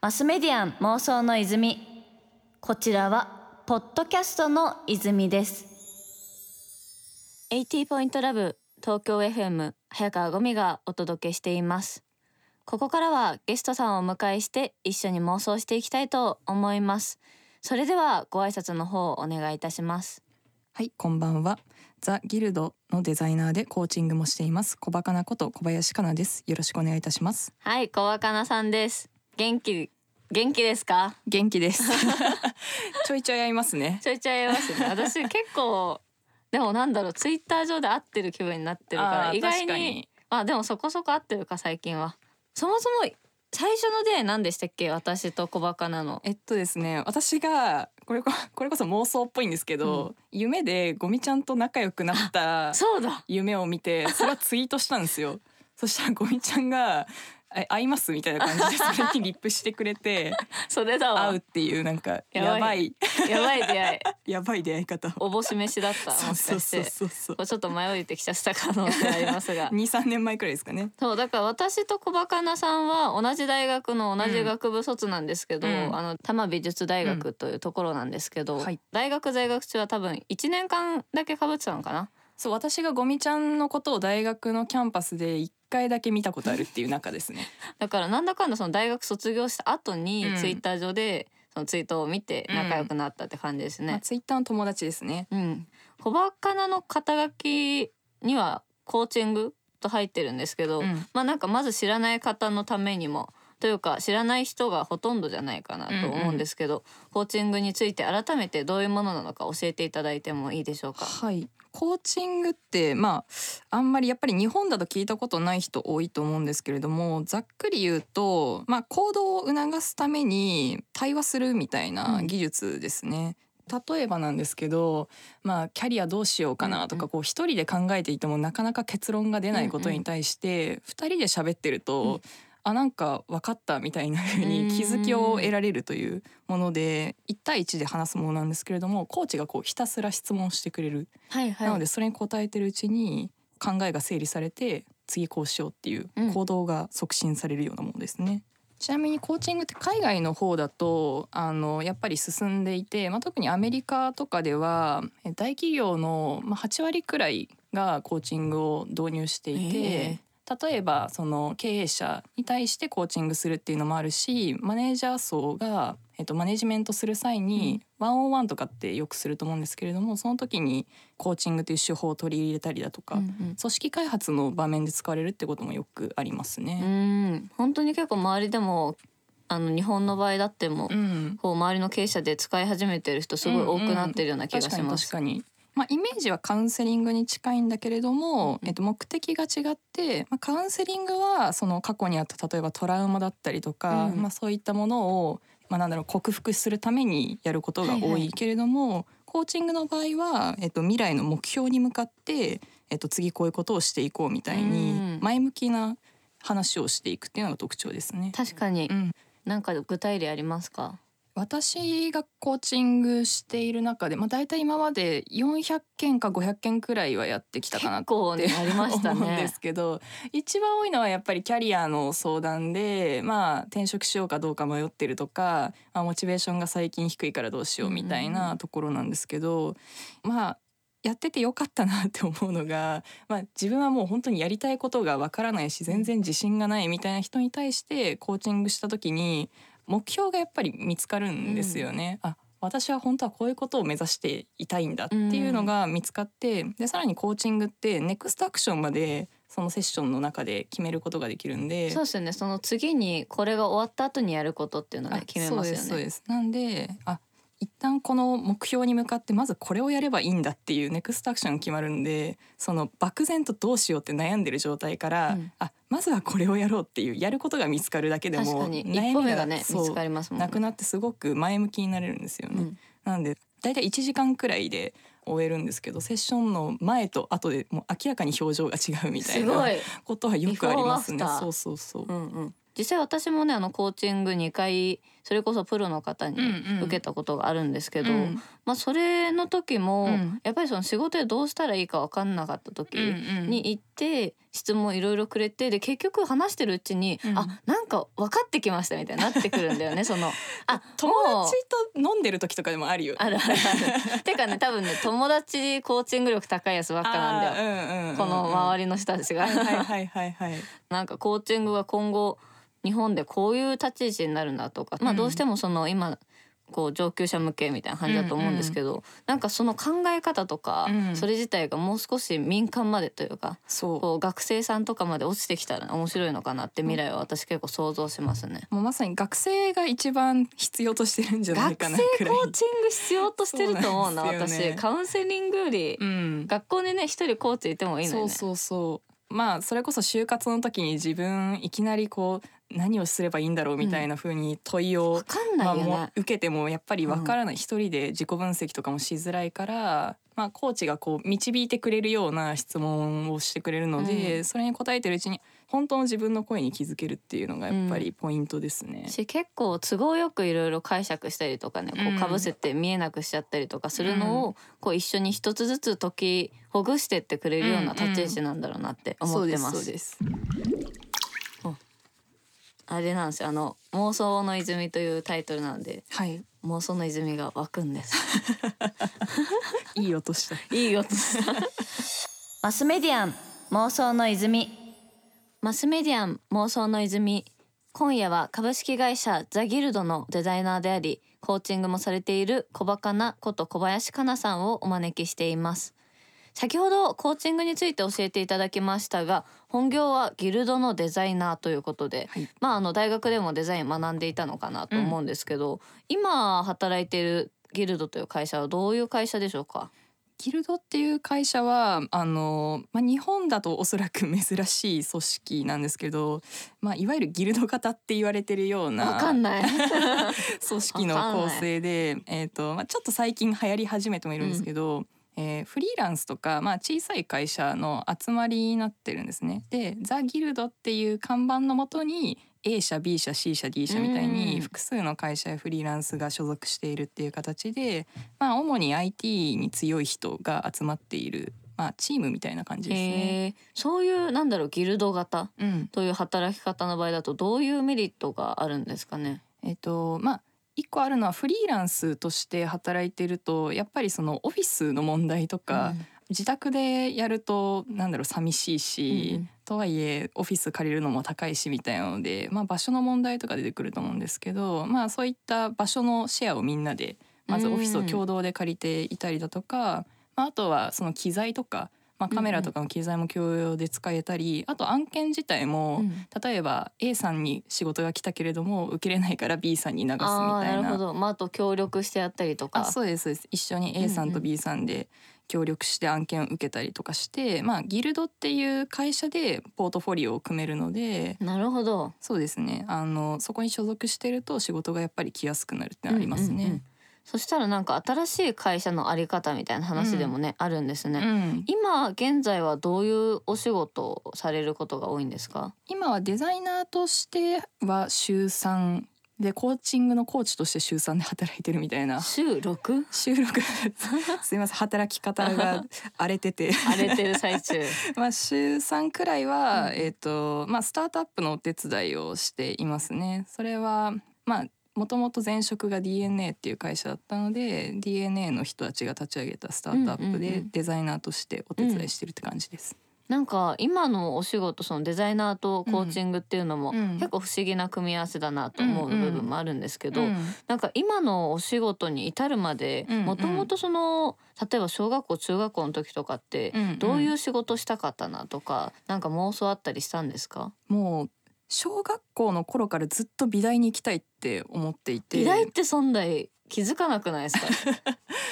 マスメディアン妄想の泉。こちらはポッドキャストの泉です。80ポイントラブ東京 FM 早川ゴミがお届けしています。ここからはゲストさんをお迎えして一緒に妄想していきたいと思います。それではご挨拶の方お願いいたします。はい、こんばんは。ザ・ギルドのデザイナーでコーチングもしています。小バカなこと小林かなです。よろしくお願いいたします。はい小若菜さんです元気元気ですか？元気です。ちょいちょい会いますね。ちょいちょい会いますね私結構でもなんだろうツイッター上で会ってる気分になってるから意外にまあでもそこそこ会ってるか最近はそもそも最初の出会い何でしたっけ？私と小バカなのえっとですね、私がこれこ これこそ妄想っぽいんですけど、夢でゴミちゃんと仲良くなった夢を見て、それをツイートしたんですよ。そしたらゴミちゃんがえ会います？みたいな感じでそれに リップしてくれてそれだわ。会うっていうなんかやばい。やばい。出会い。やばい出会い方を。おぼし飯だったもしそうそうそう。かして。そうそうこ。れちょっと迷いてきちゃった可能性ありますが。二三年前くらいですかね。そうだから私と小バカなさんは同じ大学の同じ学部卒なんですけど、うん。あの多摩美術大学というところなんですけど、はい。大学在学中は多分1年間だけ被ってたのかな？そう私がゴミちゃんのことを大学のキャンパスで一回だけ見たことあるっていう中ですね。だからなんだかんだその大学卒業した後にうんツイッター上でそのツイートを見て仲良くなったって感じですまあ、ね。ツイッターの友達ですね。うん、小バカなの肩書きにはコーチングと入ってるんですけど、うんまあなんかまず知らない方のためにもというか知らない人がほとんどじゃないかなと思うんですけど、コーチングについて改めてどういうものなのか教えていただいてもいいでしょうか？はい。コーチングってまああんまりやっぱり日本だと聞いたことない人多いと思うんですけれどもざっくり言うと、まあ、行動を促すために対話するみたいな技術ですね。例えばなんですけど、まあ、キャリアどうしようかなとうんうかこう一人で考えていてもなかなか結論が出ないことに対して二人で喋ってると、あなんか分かったみたいな風に気づきを得られるというもので1対1で話すものなんですけれどもコーチがこうひたすら質問してくれるはいはい。なのでそれに答えてるうちに考えが整理されて次こうしようっていううん行動が促進されるようなものですね。ちなみにコーチングって海外の方だとあのやっぱり進んでいて、まあ、特にアメリカとかではえ大企業の、まあ、8割くらいがコーチングを導入していて。え例えばその経営者に対してコーチングするっていうのもあるしマネージャー層が、えっと、マネジメントする際にワンオンワンとかってよくすると思うんですけれどもその時にコーチングという手法を取り入れたりだとか、うんうん。組織開発の場面で使われるってこともよくありますうね。ん。本当に結構周りでもあの日本の場合だっても、うん。こう周りの経営者で使い始めてる人すごい多くなってるような気がします。確かに確かにまあ、イメージはカウンセリングに近いんだけれども、うんえっと、目的が違って、まあ、カウンセリングはその過去にあった例えばトラウマだったりとか、うん。まあ、そういったものを、まあ、なんだろう克服するためにやることが多はいはい。いけれども、コーチングの場合は、えっと、未来の目標に向かって、えっと、次こういうことをしていこうみたいうん。に前向きな話をしていくっていうのが特徴ですね。確かに、うん。なんか具体例ありますか？私がコーチングしている中で、まあ、大体今まで400件か500件くらいはやってきたかなってありましたね思うんです。けど一番多いのはやっぱりキャリアの相談で、まあ、転職しようかどうか迷ってるとか、まあ、モチベーションが最近低いからどうしようみたいなんところなんですけど、まあやっててよかったなって思うのが、まあ、自分はもう本当にやりたいことがわからないし全然自信がないみたいな人に対してコーチングした時に目標がやっぱり見つかるんですよね。あ私は本当はこういうことを目指していたいんだっていうのが見つかって、でさらにコーチングってネクストアクションまでそのセッションの中で決めることができるんでそうですよね。その次にこれが終わった後にやることっていうのあね決めますよね。そうですそうですなんであ一旦この目標に向かってまずこれをやればいいんだっていうネクストアクションが決まるんでその漠然とどうしようって悩んでる状態から、うんあまずはこれをやろうっていうやることが見つかるだけでも悩みがね見つかりますもんね。なくなってすごく前向きになれるんですよね。うんなんでだいたい1時間くらいで終えるんですけどセッションの前と後でもう明らかに表情が違うみたいな。ことはよくありますねそうそうそううんうん。実際私もねあのコーチング2回それこそプロの方にうんうん。受けたことがあるんですけど、うん。まあそれの時も、うん。やっぱりその仕事でどうしたらいいか分かんなかった時うんうん。に行っして質問いろいろくれてで結局話してるうちに、うん。あなんか分かってきましたみたいになってくるんだよね その。あ友達と飲んでる時とかでもあるよ。あるあるある。てかね多分ね友達コーチング力高いやつばっかなんだよ、よ、うんうんうんうんこの周りの人たちが、はいはいはいはいはい。なんかコーチングが今後日本でこういう立ち位置になるんだとか、まあうんどうしてもその今こう上級者向けみたいな感じだと思うんですけど、なんかその考え方とか、うん。それ自体がもう少し民間までというかそう。こう学生さんとかまで落ちてきたら面白いのかなって未来は私結構想像しますね。もうまさに学生が一番必要としてるんじゃない学生かなくらい。コーチング必要としてると思うなね。私。カウンセリングより、うん。学校にね一人コーチいてもいいのよね。そうそうそう。まあそれこそ就活の時に自分いきなりこう何をすればいいんだろうみたいな風に問いを、わかんなまあ。もう受けてもやっぱりわからない、一人で自己分析とかもしづらいから、まあ、コーチがこう導いてくれるような質問をしてくれるので、うん。それに答えてるうちに本当の自分の声に気づけるっていうのがやっぱりポイントですね。し結構都合よくいろいろ解釈したりとかねこうんうかぶせて見えなくしちゃったりとかするのを、こう一緒に一つずつ解きほぐしてってくれるような立ち位置なんだろうなって思ってます。そうですあれなんですよあの妄想の泉というタイトルなんではい妄想の泉が湧くんです。いい音した。いい音した。マスメディアン妄想の泉マスメディアン妄想の泉今夜は株式会社ザギルドのデザイナーでありコーチングもされている小バカなこと小林かなさんをお招きしています先ほどコーチングについて教えていただきましたが本業はギルドのデザイナーということで、はい。まああの大学でもデザイン学んでいたのかなと思うんですけど、今働いているギルドという会社はどういう会社でしょうか？ギルドっていう会社はあの、まあ、日本だとおそらく珍しい組織なんですけど、まあ、いわゆるギルド型って言われてるようわなかんない。組織の構成で、えーとまあ、ちょっと最近流行り始めてもいるんですけど、えーフリーランスとか、まあ、小さい会社の集まりになってるんですね。でザ・ギルドっていう看板のもとに A 社 B 社 C 社 D 社みたいうんに複数の会社やフリーランスが所属しているっていう形で、まあ、主に IT に強い人が集まっている、まあ、チームみたいな感じですね。そういうなんだろうギルド型うんという働き方の場合だとどういうメリットがあるんですかね？えっとまあ一個あるのはフリーランスとして働いてるとやっぱりそのオフィスの問題とか、自宅でやるとなんだろう寂しいし、うんうん。とはいえオフィス借りるのも高いしみたいなので、まあ、場所の問題とか出てくると思うんですけど、まあ、そういった場所のシェアをみんなでまずオフィスを共同で借りていたりだとか、まあ、あとはその機材とか、まあ、カメラとかの機材も共用で使えたり、あと案件自体も、うん例えば A さんに仕事が来たけれども受けれないから B さんに流すみたいああなるなほど。まああと協力してやったりとか。あそうですそうです一緒に A さんとうんうん B さんで協力して案件を受けたりとかして、まあギルドっていう会社でポートフォリオを組めるのでなるほど。そうですねあのそこに所属してると仕事がやっぱり来やすくなるってのありますね。うんうんうんそしたらなんか新しい会社のあり方みたいな話でもね、あるんですね。うん今現在はどういうお仕事をされることが多いんですか？今はデザイナーとしては週3でコーチングのコーチとして週3で働いてるみたいな週六？収録 すいません働き方が 荒れてて荒れてる最中。まあ週3くらいは、うんえっ、とまあスタートアップのお手伝いをしていますね。それはまあもともと前職が DNA っていう会社だったので DNA の人たちが立ち上げたスタートアップでんデザイナーとしてお手伝いしてるって感じです。なんか今のお仕事そのデザイナーとコーチングっていうのもうん。結構不思議な組み合わせだなと思う部分もあるんですけど、うんなんか今のお仕事に至るまでもともとその例えば小学校中学校の時とかってどういう仕事したかったなとかなんか妄想あったりしたんですか？もう小学校の頃からずっと美大に行きたいって思っていて。美大ってそんな気づかなくないですか？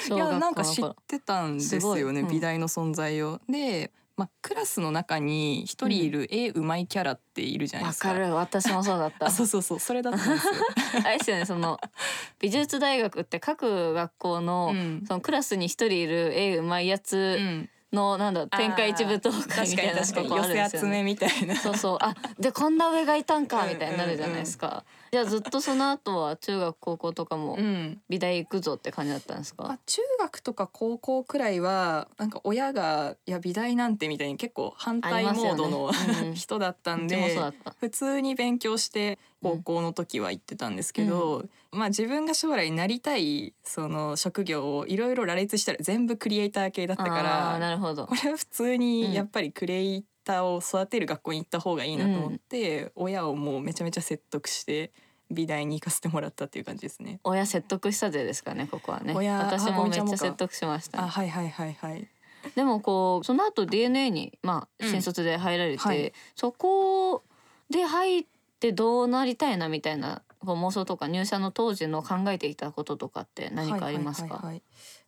小 いや学なんか知ってたんですよね、うん。美大の存在を。で、まあ、クラスの中に一人いる絵うまいキャラっているじゃないわですか。かる。私もそうだった。あそうそうそう。それだったんですよ。あれですよねその美術大学って各学校の,、うん。そのクラスに一人いる絵うまいやつ、うんのなんだ天下一武闘会みたいなとこあるんですよね。寄せ集めみたいなそうそうあでこんな上がいたんかうんみたいになるじゃないですか。じゃあずっとその後は中学高校とかもうん美大行くぞって感じだったんですか？まあ、中学とか高校くらいはなんか親が「いや美大なんて」みたいに結構反対モードの、ねうん人だったんで。普通に勉強して高校の時は行ってたんですけど、まあ自分が将来なりたいその職業をいろいろ羅列したら全部クリエイター系だったからなるほどこ。れは普通にやっぱりクリエイターを育てる学校に行った方がいいなと思って、親をもうめちゃめちゃ説得して美大に行かせてもらったっていう感じですね。親説得したぜですかねここはね。親あ私もめっちゃ説得しましたあね。はいはいはいはい。でもこうその後 DNA にまあうん新卒で入られて、はいそこで入ってどうなりたいなみたいなこう妄想とか入社の当時の考えていたこととかって何かありますか、はいはいはい。はい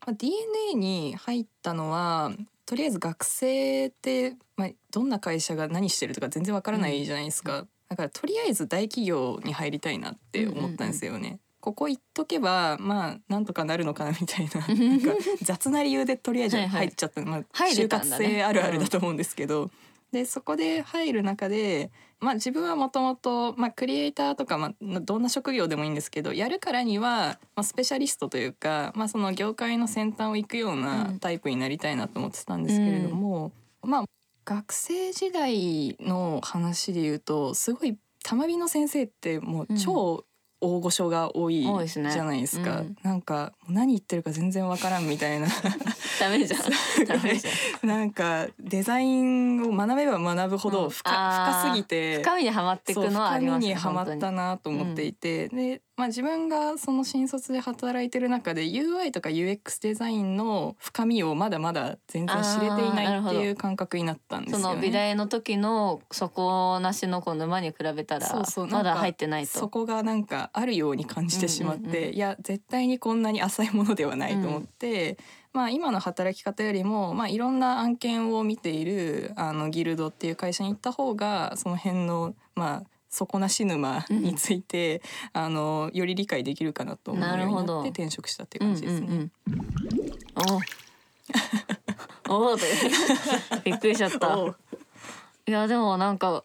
まあ、DNA に入ったのはとりあえず学生って、まあ、どんな会社が何してるとか全然わからないじゃないですか、だからとりあえず大企業に入りたいなって思ったんですよね。ここ行っとけばまあなんとかなるのかなみたいな なんか雑な理由でとりあえずはいはい。入っちゃった、まあ、入れ就活生あるあるだと思うんですけど、でそこで入る中で、まあ、自分はもともとクリエイターとか、まあ、どんな職業でもいいんですけどやるからには、まあ、スペシャリストというか、まあ、その業界の先端を行くよううなん。タイプになりたいなと思ってたんですけれども、まあ学生時代の話で言うとすごい玉美の先生ってもう超大御所が多いじゃないですか、うん。なんか何言ってるか全然わからんみたいな。ダメじゃん。ダメじゃん。なんかデザインを学べば学ぶほうん。ど深,、あー深すぎて。深みにはまっていくのはありますね深みにはまったなと思っていて、で、まあ、自分がその新卒で働いてる中で UI とか UX デザインの深みをまだまだ全然知れていないっていう感覚になったんですよね。その美大の時の底なしのこう沼に比べたらそうそうなんかまだ入ってないそと。こがなんかあるように感じてしまって、うんうんうんいや絶対にこんなに浅いものではないと思って、まあ今の働き方よりも、まあ、いろんな案件を見ているあのギルドっていう会社に行った方がその辺のまあ底なし沼について、あのより理解できるかなと思うようになって転職したっていう感じですね。うんうんうん、おお びっくりしちゃった。いやでもなんか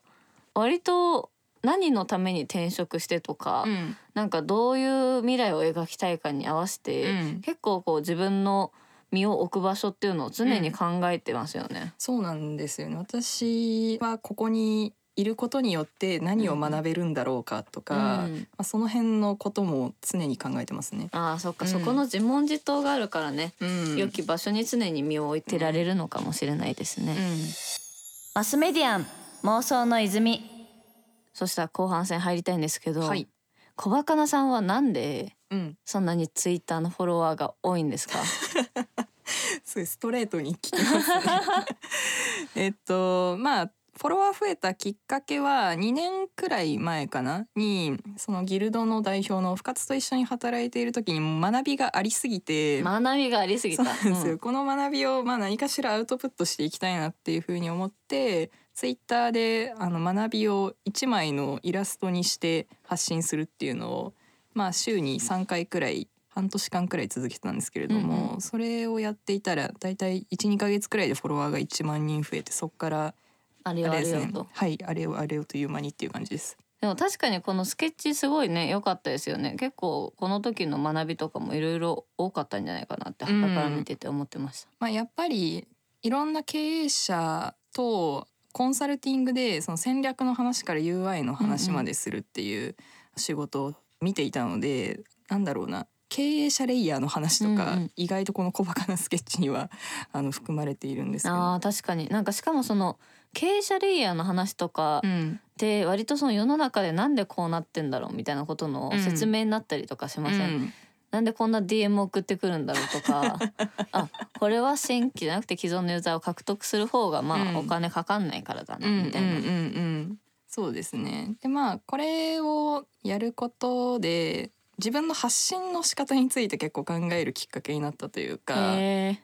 割と何のために転職してとか、うん。なんかどういう未来を描きたいかに合わせて、うん。結構こう自分の身を置く場所っていうのを常に考えてますよね。そうなんですよね。私はここにいることによって何を学べるんだろうかとか、うんまあ、その辺のことも常に考えてますね。ああそっか、うん。そこの自問自答があるからね、うん。良き場所に常に身を置いてられるのかもしれないですね。うん。マスメディアン妄想の泉。そしたら後半戦入りたいんですけど、はい。小バカなさんはなんでうん、そんなにツイッターのフォロワーが多いんですか？すごいストレートに聞きますね。えっとまあフォロワー増えたきっかけは2年くらい前かな？にそのギルドの代表の深津と一緒に働いている時に学びがありすぎて、学びがありすぎた。そうなんですよ、うん。この学びをまあ何かしらアウトプットしていきたいなっていうふうに思ってツイッターであの学びを1枚のイラストにして発信するっていうのをまあ週に3回くらい半年間くらい続けてたんですけれども、うんうそれをやっていたらだいたい12ヶ月くらいでフォロワーが1万人増えてそこからあれよああれよと。はいあれよあれよという間にっていう感じです。でも確かにこのスケッチすごいね良かったですよね。結構この時の学びとかもいろいろ多かったんじゃないかなってうん。傍から見てて思ってました、まあ、やっぱりいろんな経営者とコンサルティングでその戦略の話から UI の話までするっていう仕事を見ていたので、なんだろうな。経営者レイヤーの話とか、うんうん。意外とこの小バカなスケッチにはあの含まれているんですけど。あー確かに。なんかしかもその経営者レイヤーの話とかうん。で割とその世の中でなんでこうなってんだろうみたいなことのうん。説明になったりとかしません、うん。なんでこんな DM 送ってくるんだろうとか あこれは新規じゃなくて既存のユーザーを獲得する方がまあ、うん。お金かかんないからだなうんみたいな、うんうんうん。そうですね。でまあこれをやることで自分の発信の仕方について結構考えるきっかけになったというか、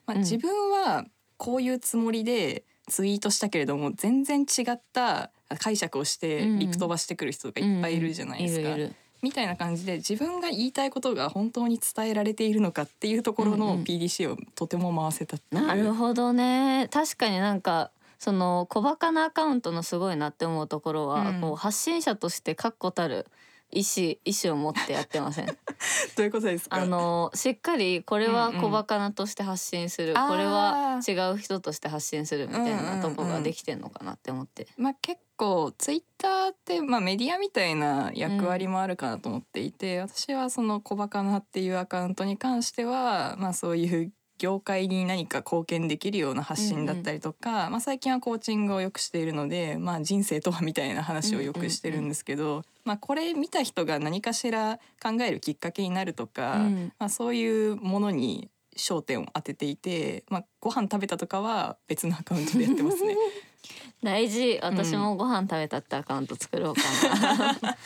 まあ、うん自分はこういうつもりでツイートしたけれども全然違った解釈をしてうん。リプ飛ばしてくる人がいっぱいいるじゃないですか。みたいな感じで自分が言いたいことが本当に伝えられているのかっていうところのうんうん PDCA をとても回せたっていう。なるほどね。確かになんかその小バカなアカウントのすごいなって思うところは、うん。こう発信者として確固たる意思意思を持ってやってません。どういうことですか？あのしっかりこれはうんうん。小バカなとして発信する、あー。これは違う人として発信するみたいなとこうんうんうん。ができてんのかなって思って。まあ、結構ツイッターって、まあ、メディアみたいな役割もあるかなと思っていて、私はその「小バカな」っていうアカウントに関しては、まあ、そういう業界に何か貢献できるような発信だったりとか、まあ、最近はコーチングをよくしているので、まあ、人生とはみたいな話をよくしてるんですけど、まあ、これ見た人が何かしら考えるきっかけになるとか、うん。まあ、そういうものに焦点を当てていて、まあ、ご飯食べたとかは別のアカウントでやってますね。大事。私もご飯食べたってアカウント作ろうかな、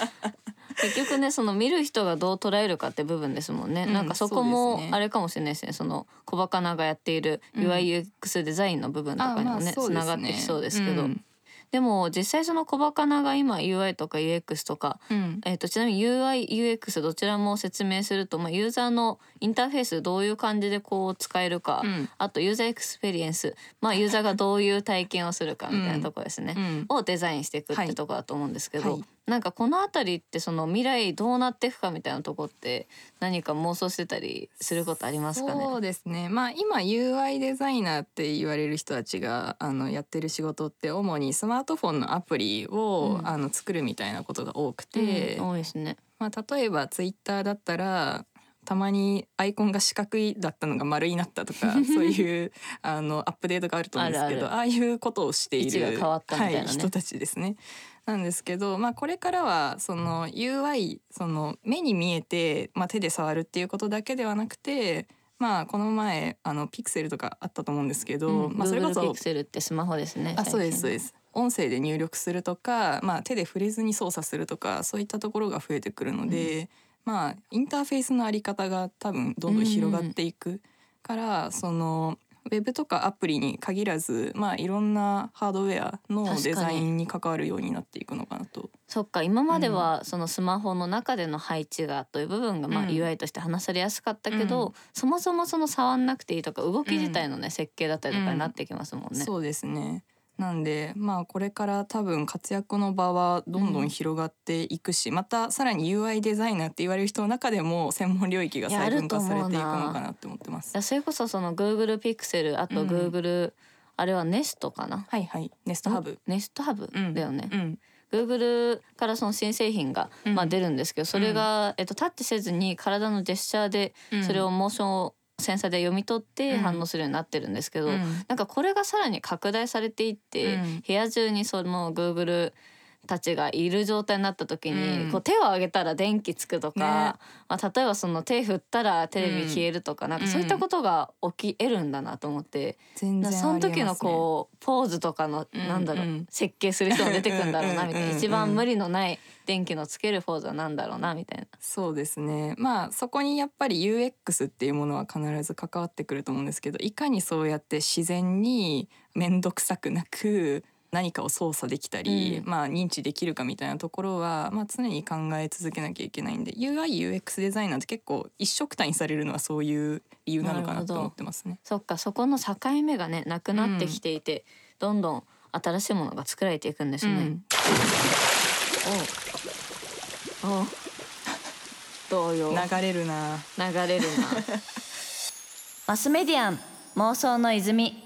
結局ねその見る人がどう捉えるかって部分ですもんね、うんなんかそこもあれかもしれないですね。そのこばかながやっているうん。UIUX デザインの部分とかにもねつそうですながってきそうですけど、うん。でも実際そのこばかなが今 UI とか UX とかうん。えー、とちなみに UIUX どちらも説明すると、まあ、ユーザーのインターフェースどういう感じでこう使えるか、うん。あとユーザーエクスペリエンス、まあ、ユーザーがどういう体験をするかみたいなところですね、うん。をデザインしていくっはいてとこだと思うんですけど、はいなんかこの辺りってその未来どうなっていくかみたいなとこって何か妄想してたりすることありますかね？そうですね。まあ今 UI デザイナーって言われる人たちがあのやってる仕事って主にスマートフォンのアプリを、うん。あの作るみたいなことが多くて、うん多いですね。まあ、例えばツイッターだったらたまにアイコンが四角いだったのが丸になったとか そういうあのアップデートがあると思うんですけどあるああいうことをしている人たちですね。なんですけど、まあ、これからはその UI その目に見えて、まあ、手で触るっていうことだけではなくて、まあ、この前あのピクセルとかあったと思うんですけど、うん、まあ、それこそ Pixel ってスマホですね。あそうですそうです音声で入力するとか、まあ、手で触れずに操作するとかそういったところが増えてくるので、まあインターフェースのあり方が多分どんどん広がっていくから、そのウェブとかアプリに限らず、まあ、いろんなハードウェアのデザインに関わるようになっていくのかなと。そっか今まではそのスマホの中での配置がという部分がまあうん。UI として話されやすかったけど、うん。そもそもその触んなくていいとか動き自体のね、設計だったりとかになってきますもんね。そうですねなんでまあこれから多分活躍の場はどんどん広がっていくし、またさらに UI デザイナーって言われる人の中でも専門領域が細分化されていくのかなって思ってます。い。やそれこそその Google Pixel あとうん。Google、あれは Nest かな？はいはい。ネストハブ。ネストハブうん。だよね、うん。Google からその新製品が、うん。まあ、出るんですけどそれが、えっと、タッチせずに体のジェスチャーでうん。それをモーションセンサーで読み取ってうん。反応するようになってるんですけど、うん。なんかこれがさらに拡大されていって、うん。部屋中にその Google たちがいる状態になった時に、うん。こう手を挙げたら電気つくとか、ね。まあ、例えばその手振ったらテレビ消えるとか、なんかそういったことが起き得るんだなと思って、全然ありますね。その時のこうポーズとかの、うんなんだろう、うん設計する人も出てくるんだろうなみたいな、うんうんうん一番無理のない電気のつけるポーズはなんだろうなみたいな。そうですね。まあそこにやっぱり UX っていうものは必ず関わってくると思うんですけどいかにそうやって自然に面倒くさくなく何かを操作できたり、うん。まあ認知できるかみたいなところは、まあ、常に考え続けなきゃいけないんで UIUX デザイナーって結構一緒くたにされるのはそういう理由なのかなと思ってますね。そっかそこの境目がねなくなってきていて、どんどん新しいものが作られていくんですね。うん。おう。おう。どうよ。流れるな。流れるな。マスメディアン妄想の泉